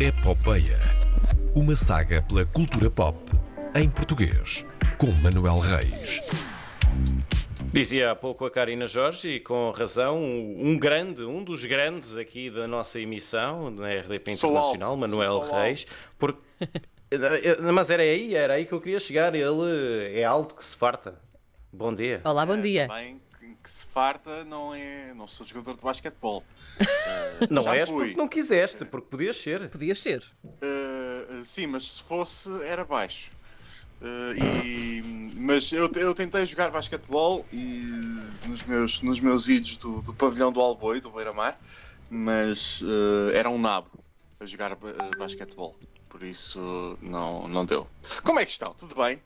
Epopeia. Uma saga pela cultura pop em português, com Manuel Reis. Dizia há pouco a Karina Jorge, e com razão, um grande, um dos grandes aqui da nossa emissão, na RDP Internacional, Manuel. Reis, porque... Mas era aí, era aí que eu queria chegar. Ele é alto que se farta. Bom dia. Olá, bom É, dia. Bem, que, se farta não é. Não sou jogador de basquetebol. Não já és fui. porque não quiseste, porque podias ser. Podias ser. Uh, sim, mas se fosse era baixo. Uh, e, mas eu, eu tentei jogar basquetebol e nos meus, nos meus idos do, do pavilhão do Alboi, do Beira-Mar, mas uh, era um nabo a jogar uh, basquetebol. Por isso não, não deu. Como é que estão? Tudo bem?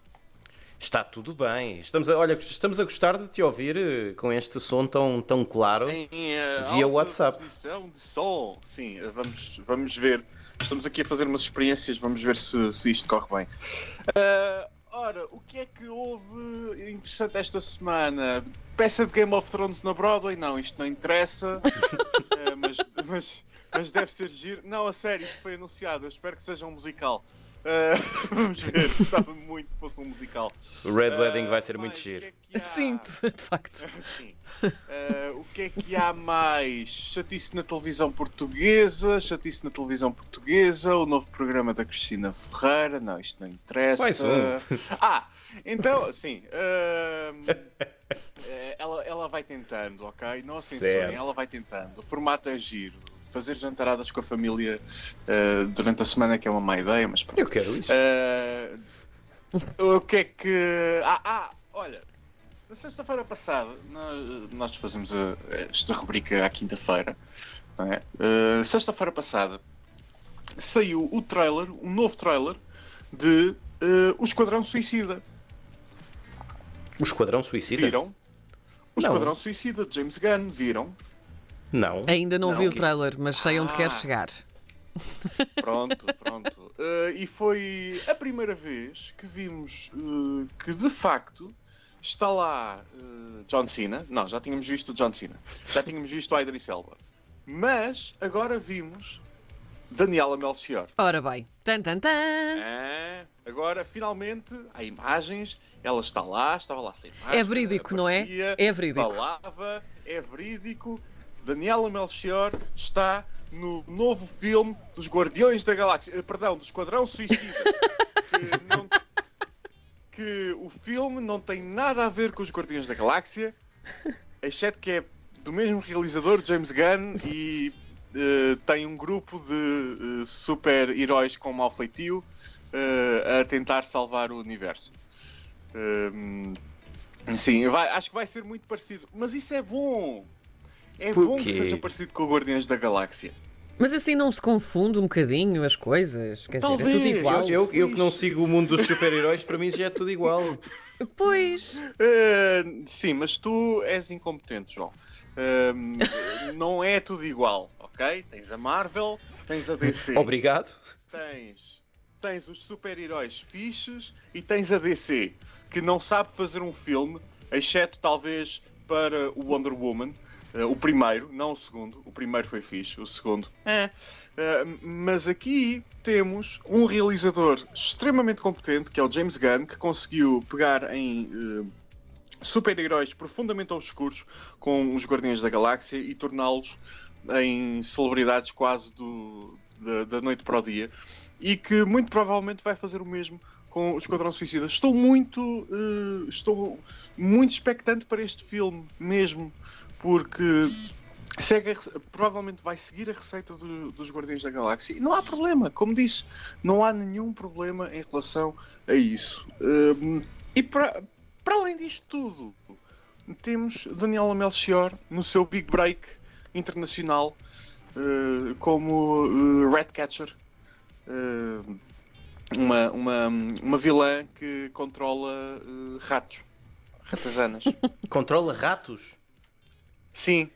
Está tudo bem. Estamos a, olha, estamos a gostar de te ouvir eh, com este som tão, tão claro. Em, uh, Via WhatsApp. de som. Sim, uh, vamos, vamos ver. Estamos aqui a fazer umas experiências, vamos ver se, se isto corre bem. Uh, ora, o que é que houve interessante esta semana? Peça de Game of Thrones na Broadway? Não, isto não interessa. Uh, mas, mas, mas deve ser giro. Não, a sério, isto foi anunciado. Eu espero que seja um musical. Uh, vamos ver, gostava muito que fosse um musical. O Red Uh, Wedding vai ser muito giro. é? Sim, de facto. Sim. Eh, o que é que há mais? Chatice na televisão portuguesa, chatice na televisão portuguesa, o novo programa da Cristina Ferreira. Não, isto não interessa. Mais um. Ah, então, sim. eh, ela, ela vai tentando, ok? Não censurem, Certo. ela vai tentando. O formato é giro. Fazer jantaradas com a família eh, durante a semana que é uma má ideia, mas pronto. Eu quero isso. Eh, o que é que. Ah, ah olha, na sexta-feira passada, nós, nós fazemos a- esta rubrica à quinta-feira. é? Eh, sexta-feira passada saiu o trailer, um novo trailer de eh, O Esquadrão Suicida. O Esquadrão Suicida? Viram? O Não. Esquadrão Suicida de James Gunn, viram? Não. Ainda não, Não, vi o trailer, mas sei onde Ah. quer chegar. Pronto, pronto. Eh, e foi a primeira vez que vimos eh, que de facto está lá eh, John Cena. Não, já tínhamos visto o John Cena. Já tínhamos visto o Idris Elba. Mas agora vimos Daniela Melchior. Ora bem. Tan, tan, tan. É, agora finalmente há imagens. Ela está lá, estava lá sem máscara. É verídico, não é? aparecia, É verídico. Falava, é verídico. Daniela Melchior está no novo filme dos Guardiões da Galáxia. eh, Perdão, do Esquadrão Suicida. que, não- que o filme não tem nada a ver com os Guardiões da Galáxia, exceto que é do mesmo realizador, James Gunn, e eh, tem um grupo de eh, super-heróis com mau feitio eh, a tentar salvar o universo. Hum, sim, vai- acho que vai ser muito parecido. Mas isso é bom! É Por bom que quê? seja parecido com o Guardiões da Galáxia. Mas assim não se confunde um bocadinho as coisas? Quer dizer, é tudo Talvez. igual. Eu, eu que não sigo o mundo dos super-heróis, para mim já é tudo igual. Pois. Eh, sim, mas tu és incompetente, João. Hum, não é tudo igual, ok? Tens a Marvel, tens a DC. Obrigado. tens, tens os super-heróis fixes e tens a DC, que não sabe fazer um filme, exceto talvez para o Wonder Woman, eh, o primeiro, não o segundo. O primeiro foi fixe, o segundo. É. Eh, mas aqui temos um realizador extremamente competente, que é o James Gunn, que conseguiu pegar em eh, super-heróis profundamente obscuros com os Guardiões da Galáxia e torná-los em celebridades quase do, da, da noite para o dia e que muito provavelmente vai fazer o mesmo com o Esquadrão Suicida. Estou muito, eh, estou muito expectante para este filme mesmo, porque segue a provavelmente vai seguir a receita do- dos Guardiões da Galáxia e não há problema, como disse, não há nenhum problema em relação a isso. Hum, e para, além disto tudo, temos Daniela Melchior no seu big break internacional eh, como eh, Ratcatcher, eh, uma, uma, uma vilã que controla ratos, ratazanas. Controla ratos? Sim,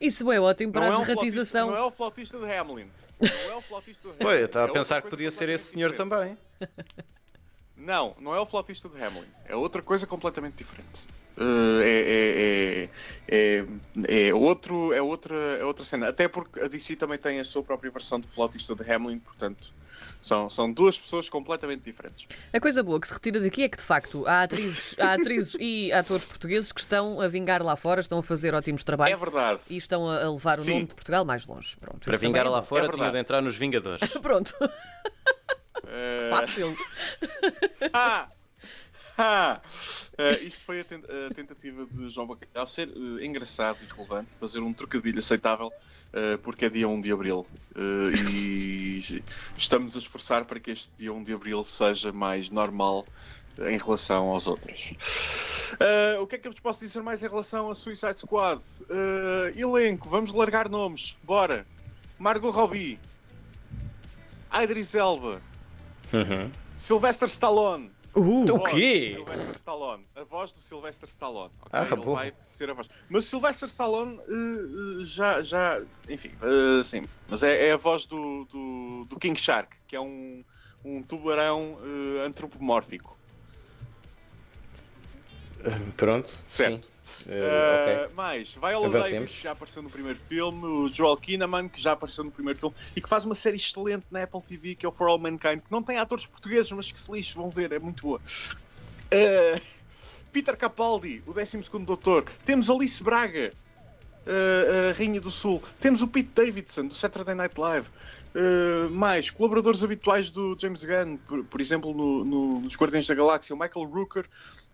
Isso é ótimo para a não é, um desratização. não é o flautista de Hamlin. Não é o flautista de Hamlin. Pô, eu estava É a pensar que podia ser esse senhor completamente também. diferente. Não, não é o flautista de Hamlin. É outra coisa completamente diferente. Uh, é, é, é, é, é, outro, é, outra, é outra cena. Até porque a DC também tem a sua própria versão do flautista de Hamlin, portanto, são, são duas pessoas completamente diferentes. A coisa boa que se retira daqui é que, de facto, há atrizes, há atrizes e atores portugueses que estão a vingar lá fora, estão a fazer ótimos trabalhos. É verdade. E estão a levar o Sim. nome de Portugal mais longe. Pronto, Para vingar é lá fora É tinha de entrar nos Vingadores. Pronto, Uh, fácil. Ah! Eh, isto foi a, ten- a tentativa de João Bacalhau ser eh, engraçado e relevante, fazer um trocadilho aceitável, eh, porque é dia 1 de Abril. E estamos a esforçar para que este dia 1 de Abril seja mais normal em relação aos outros. Eh, o que é que eu vos posso dizer mais em relação a Suicide Squad? Eh, elenco, vamos largar nomes. Bora! Margot Robbie, Idris Elba, Uhum. Sylvester Stallone. Uh, O voz quê? Sylvester Stallone. A voz do Sylvester Stallone. ok? Ah, Ele bom. vai ser a voz. Mas o Sylvester Stallone eh, eh, já, já. Enfim, eh, sim. Mas é, é a voz do, do, do King Shark, que é um, um tubarão antropomórfico. Pronto, Certo. sim. Eh, Eh, Mais, Viola. Davis, que já apareceu no primeiro filme, o Joel Kinnaman, que já apareceu no primeiro filme, e que faz uma série excelente na Apple TV, que é o For All Mankind, que não tem atores portugueses, mas que se lixo, vão ver, é muito boa. Eh, Peter Capaldi, o 12 Doutor. Temos Alice Braga, a Rainha do Sul. Temos o Pete Davidson, do Saturday Night Live. Eh, mais, colaboradores habituais do James Gunn, por, por exemplo, no- no- nos Guardiões da Galáxia, o Michael Rooker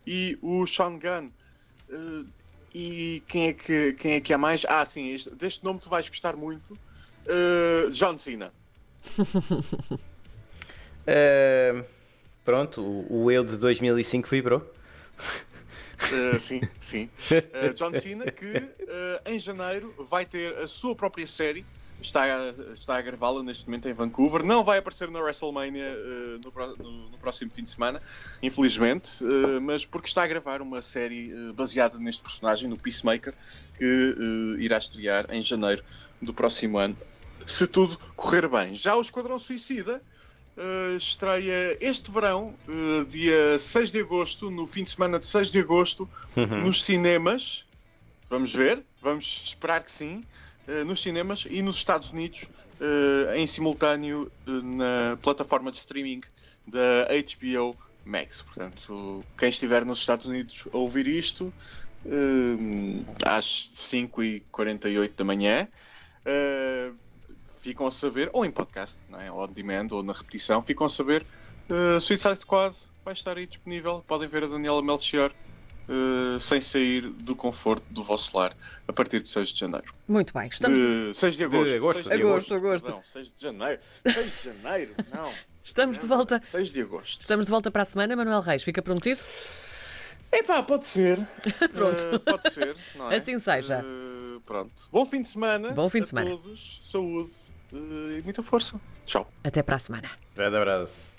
e o Sean Gunn. Eh, e quem é, que, quem é que há mais? Ah, sim, este- deste nome tu vais gostar muito. Eh, John Cena. eh, pronto, o, o eu de 2005 vibrou. Uh, sim, sim. Uh, John Cena, que uh, em janeiro vai ter a sua própria série. Está a, está a gravá-la neste momento em Vancouver. Não vai aparecer na WrestleMania uh, no, no- no próximo fim de semana, infelizmente, uh, mas porque está a gravar uma série uh, baseada neste personagem, no Peacemaker, que irá estrear em janeiro do próximo ano, se tudo correr bem. Já o Esquadrão Suicida estreia este verão, dia 6 de agosto, no fim de semana de 6 de agosto, nos cinemas. Vamos ver, vamos esperar que sim. Uh, nos cinemas e nos Estados Unidos, uh, em simultâneo uh, na plataforma de streaming da HBO Max. Portanto, quem estiver nos Estados Unidos a ouvir isto, às 5h48 da manhã. ficam a saber, ou em podcast, não é? ou on demand, ou na repetição, ficam a saber uh, Suicide Squad vai estar aí disponível. Podem ver a Daniela Melchior uh, sem sair do conforto do vosso lar a partir de 6 de janeiro. Muito bem, estamos, De 6 de agosto. agosto. 6 de Agosto, agosto. Perdão, 6 de janeiro. 6 de janeiro, não. estamos de volta. 6 de agosto. Estamos de volta para a semana, Manuel Reis. Fica prometido? Epá, pode ser. Pronto. Uh, pode ser, não é? Assim seja. Uh, pronto. Bom fim de semana. Bom fim de a semana. todos. Saúde uh, e muita força. Tchau. Até para a semana. Grande abraço.